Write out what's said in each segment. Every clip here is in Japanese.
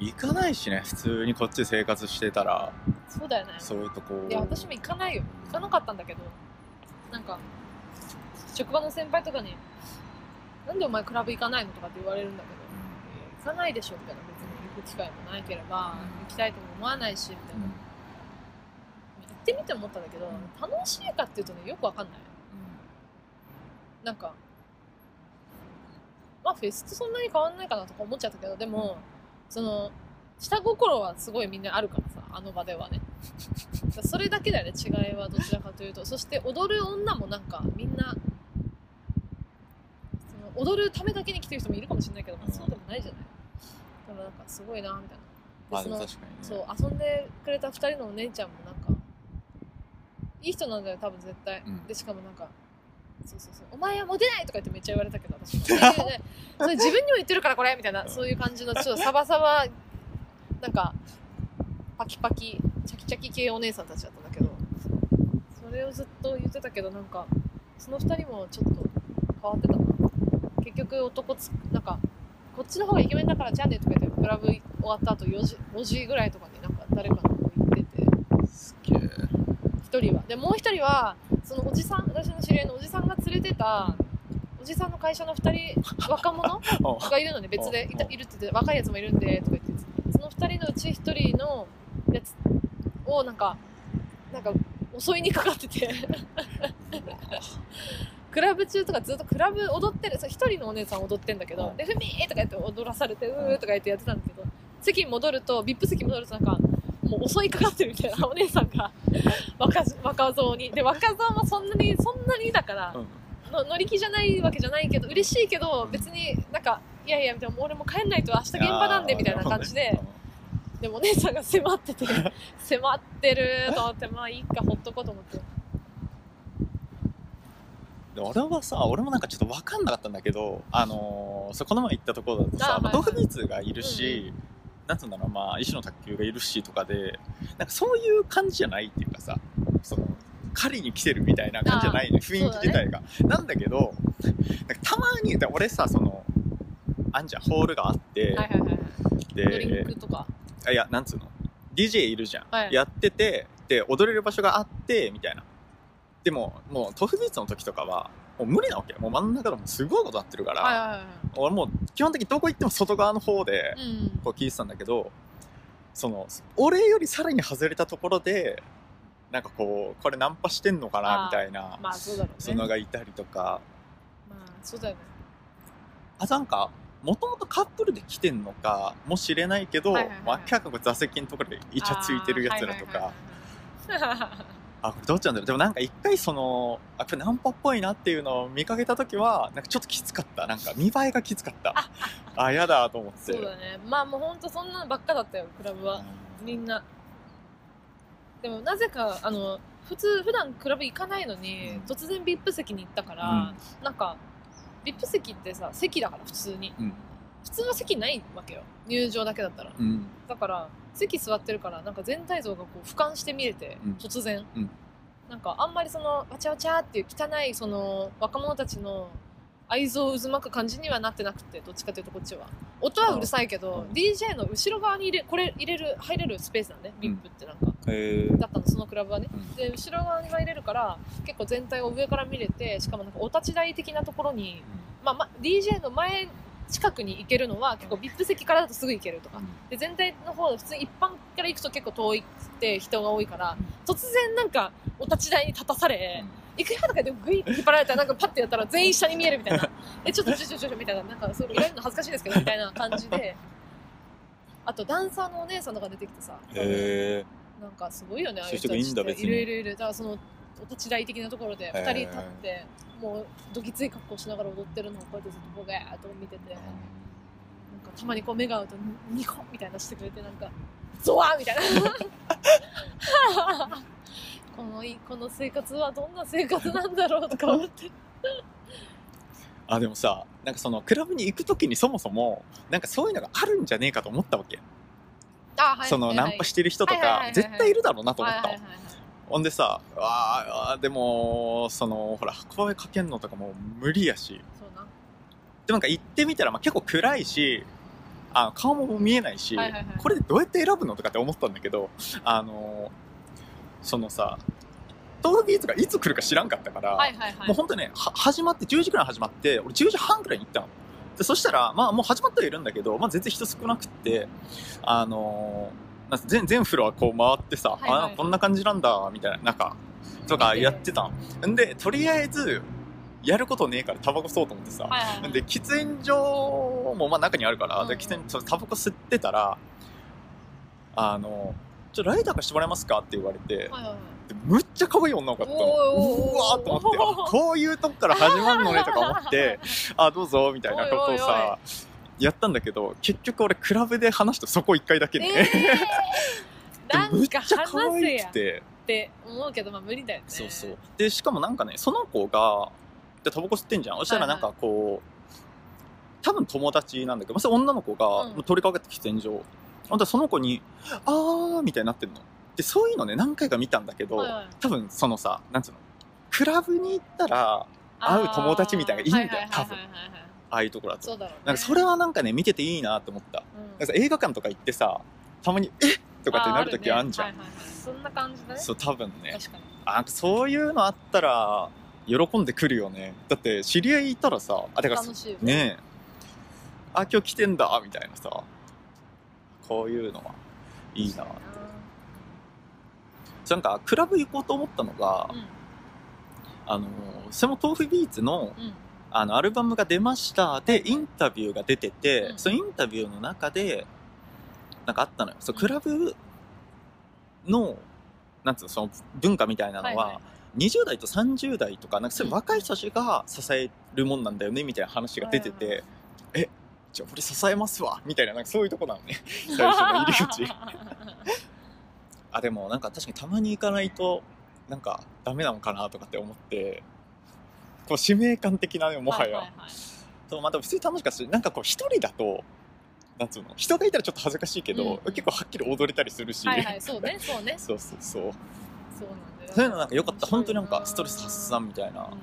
行かないしね普通にこっちで生活してたら。そうだよね。そういうとこ。いや私も行かないよ。行かなかったんだけどなんか職場の先輩とかに「なんでお前クラブ行かないの?」とかって言われるんだけど「行かないでしょ」みたいな別に行く機会もないければ行きたいとも思わないしみたいな、行ってみて思ったんだけど楽しいかっていうとねよくわかんない。なんかまあフェスとそんなに変わんないかなとか思っちゃったけどでも、その下心はすごいみんなあるからさあの場ではね。それだけだよね違いはどちらかというと。そして踊る女もなんかみんなその踊るためだけに来てる人もいるかもしれないけど、まあ、そうでもないじゃない。でもなんかすごいなみたいな。まあ確かにね。そう遊んでくれた2人のお姉ちゃんもなんかいい人なんだよ多分絶対、うん。でしかもなんかそうそうそう。お前はモテないとか言ってめっちゃ言われたけど私 それ自分にも言ってるからこれみたいなそういう感じのちょっとサバサバなんかパキパキチャキチャキ系お姉さんたちだったんだけどそれをずっと言ってたけどなんかその2人もちょっと変わってたな。結局男つなんかこっちの方がイケメンだからじゃあねとか言ってクラブ終わった後4時 ,5 時ぐらいとかになんか誰かの方行ってて。すげえ。一人は。でもう一人はそのおじさん私の知り合いのおじさんが連れてたおじさんの会社の二人 若者？がいるのね別で。いたいるって言って若いやつもいるんでとか言って。その二人のうち一人のやつをなんかなんか襲いにかかってて。クラブ中とかずっとクラブ踊ってるそう一人のお姉さん踊ってんだけど、うんで「ふみー!」とか言って踊らされて「うー」とか言ってやってたんだけど席に戻ると VIP 席戻るとなんかもう襲いかかってるみたいなお姉さんが若若造に。で若造もそんなにそんなにだから、うん。の乗り気じゃないわけじゃないけど嬉しいけど別になんかいやいやでも俺も帰んないと明日現場なんでみたいな感じででもお姉さんが迫ってて 迫ってると思ってまあいいかほっとこうと思って。で俺はさ俺もなんかちょっと分かんなかったんだけどあのーそうこの前行ったところだとさあはいはい。まあドフビーツがいるし、なんつうんだろうまあ石の卓球がいるしとかでなんかそういう感じじゃないっていうかさその狩りに来てるみたいな感じじゃないねあ雰囲気自体が、なんだけどなんかたまにで俺さそのあんじゃんホールがあって、はいはいはいはい。ドリンでクとか？あいやなんつうの？DJ いるじゃん、はい。やっててで踊れる場所があってみたいな。でももうトフビーツの時とかはもう無理なわけよ。もう真ん中でもすごいことなってるから、はいはいはい俺もう基本的にどこ行っても外側の方でうんこう聞いてたんだけどその俺よりさらに外れたところでなんかこうこれナンパしてんのかなみたいなまあそうだろうそね。まのがいたりとか。あそうだよね。あなんかもともとカップルで来てんのかもしれないけど、はいはいはい明らかに座席のところでイチャついてるやつらとか。あーはいはいはいはいあこれどっちなんだろう。でもなんか一回そのあこれナンパっぽいなっていうのを見かけた時はなんかちょっときつかった。なんか見栄えがきつかった。あやだと思って。そうだね。まあもうほんとそんなのばっかだったよクラブは。みんな。でもなぜかあの普通普段クラブ行かないのに、うん。突然 VIP 席に行ったから、なんか VIP 席ってさ席だから普通に。うん普通は席ないわけよ。入場だけだったら。うん。だから席座ってるからなんか全体像がこう俯瞰して見れて、うん。突然、うん。なんかあんまりそのわちゃわちゃっていう汚いその若者たちの愛憎を渦巻く感じにはなってなくてどっちかというとこっちは。音はうるさいけど、うん。DJ の後ろ側に入れこれ入れる入れるスペースなんで、うん。VIP ってなんか。へえだったのそのクラブはね。うん。で後ろ側に入れるから結構全体を上から見れてしかもなんかお立ち台的なところに、まあま、DJ の前近くに行けるのは結構 VIP 席からだとすぐ行けるとか。で全体の方普通に一般から行くと結構遠いって人が多いから突然なんかお立ち台に立たされ、行くよとかでグイッて引っ張られたらなんかパッてやったら全員下に見えるみたいな。えちょっとちょちょちょみたいな。なんかそれ言われるの恥ずかしいですけど みたいな感じで。あとダンサーのお姉さんとか出てきてさへえなんかすごいよねああいう人たちって。いるいるいる。だからそのお立ち台的なところで2人立ってもうどぎつい格好しながら踊ってるのをこうやってずっとボゲーっと見ててなんかたまにこう目が合うとニコンみたいなしてくれてなんかゾワーみたいな。このいこの生活はどんな生活なんだろうとか思って。あでもさなんかそのクラブに行く時にそもそもなんかそういうのがあるんじゃねえかと思ったわけ、あはい。そのナンパしてる人とか絶対いるだろうなと思ったほんでさあーあーでもそのほら声かけんのとかもう無理やし。でもな。んか行ってみたら、まあ、結構暗いしあ顔も見えないし、はいはいはい。これでどうやって選ぶのとかって思ったんだけどあのそのさトーフビーツがいつ来るか知らんかったから、はいはいはい。もう本当ねは始まって10時くらい始まって俺10時半くらいに行ったの。でそしたらまあもう始まってはいるんだけど、まあ、全然人少なくってあのーなんか全全フロアこう回ってさ、はいはい。あこんな感じなんだみたいななんかとかやってたんでとりあえずやることねえからタバコ吸おうと思ってさ、はいはいはい。で喫煙所もまあ中にあるから、うんで喫煙そのタバコ吸ってたらあの「ちょライター貸してもらえますか?」って言われて、はいはいはい。でむっちゃ可愛い女の子だったの。おー。うわーと思ってあこういうとこから始まるのねとか思って あどうぞみたいなことをさやったんだけど結局俺クラブで話したそこ1回だけで、えー、っちゃ可愛くて。て思うけどまあ無理だよね。そうそう。でしかもなんかねその子がでタバコ吸ってんじゃん。そしたらなんかこう、多分友達なんだけど、まあ、女の子がうん。通りかかって喫煙所ほんとその子に「あー」みたいになってんの。でそういうのね何回か見たんだけど、はいはい。多分そのさなんつうのクラブに行ったら会う友達みたいなのがいいんだよあーはいはいはいはいはいああいうところだと。そうだろうね。なんかそれはなんかね見てていいなと思った。うん。なんかさ映画館とか行ってさたまに「えっ!」とかってなる時あんじゃん、はいはいはい。そんな感じだね。そう多分ね。確かに。あそういうのあったら喜んでくるよね。だって知り合いいたらさあてか楽しいよね。え。あ今日来てんだみたいなさ。こういうのはいいな。な。んかクラブ行こうと思ったのが、うん。あのそれも豆腐ビーツのうんあのアルバムが出ました。でインタビューが出てて、うん。そのインタビューの中でなんかあったのよ。そううん。クラブのなんつうのその文化みたいなのは、はいはい。20代と30代とかなんかそういう若い人たちが支えるもんなんだよねみたいな話が出てて、はいはい。えじゃあ俺支えますわみたいななんかそういうとこなのね。最初の入り口。あでもなんか確かにたまに行かないとなんかダメなのかなとかって思ってこう使命感的なねもはや、いいい。そうまあでも普通に楽しかったしなんかこう一人だとなんつうの人がいたらちょっと恥ずかしいけど、うん。結構はっきり踊れたりするし、はいはいそうねそうね。そうそうそう。そうなんだよ。そういうのなんか良かった。本当になんか面ストレス発散みたいな、白いな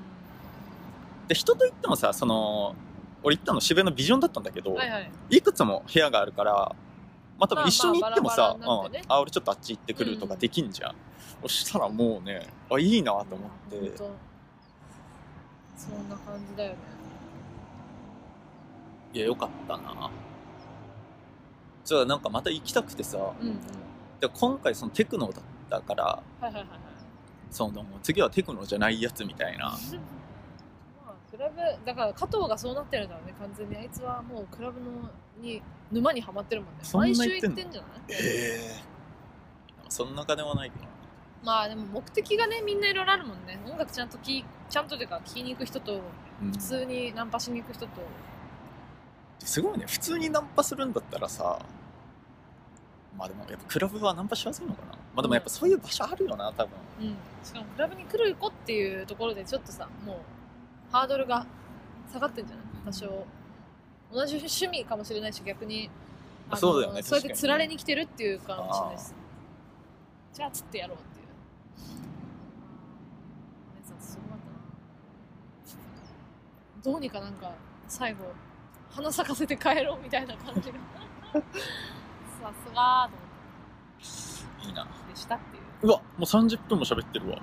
で人といってもさその俺行ったの渋谷のビジョンだったんだけど、うんはいはい。いくつも部屋があるからまあ多分一緒に行ってもさ、まあまあバラバラね。うん、あ俺ちょっとあっち行ってくるとかできんじゃん、そしたらもうねあいいなと思って、そんな感じだよね。いやよかったな。じゃあなんかまた行きたくてさ。うんうん。で今回そのテクノだったからはいはいはいはい。その次はテクノじゃないやつみたいな。まあクラブだから加藤がそうなってるんだろうね完全に。あいつはもうクラブのに沼にはまってるもんね。毎週行ってんじゃない？ええそんな金はないけど。なまあでも目的がねみんないろいろあるもんね。音楽ちゃんと聴いちゃんとというか聴きに行く人とうん。普通にナンパしに行く人と。すごいね。普通にナンパするんだったらさまあでもやっぱクラブはナンパしやすいのかな。まあでもやっぱそういう場所あるよな多分。うん。しかもクラブに来る子っていうところでちょっとさもうハードルが下がってんじゃない？多少同じ趣味かもしれないし逆にあのそうだよねそうやって確かにね。釣られに来てるっていうかもしれないです。じゃあ釣ってやろうっていうお姉さんすごかったなどうにかなんか最後花咲かせて帰ろうみたいな感じが。さすがーと思いいな。ってでしたっていう。うわもう30分も喋ってるわ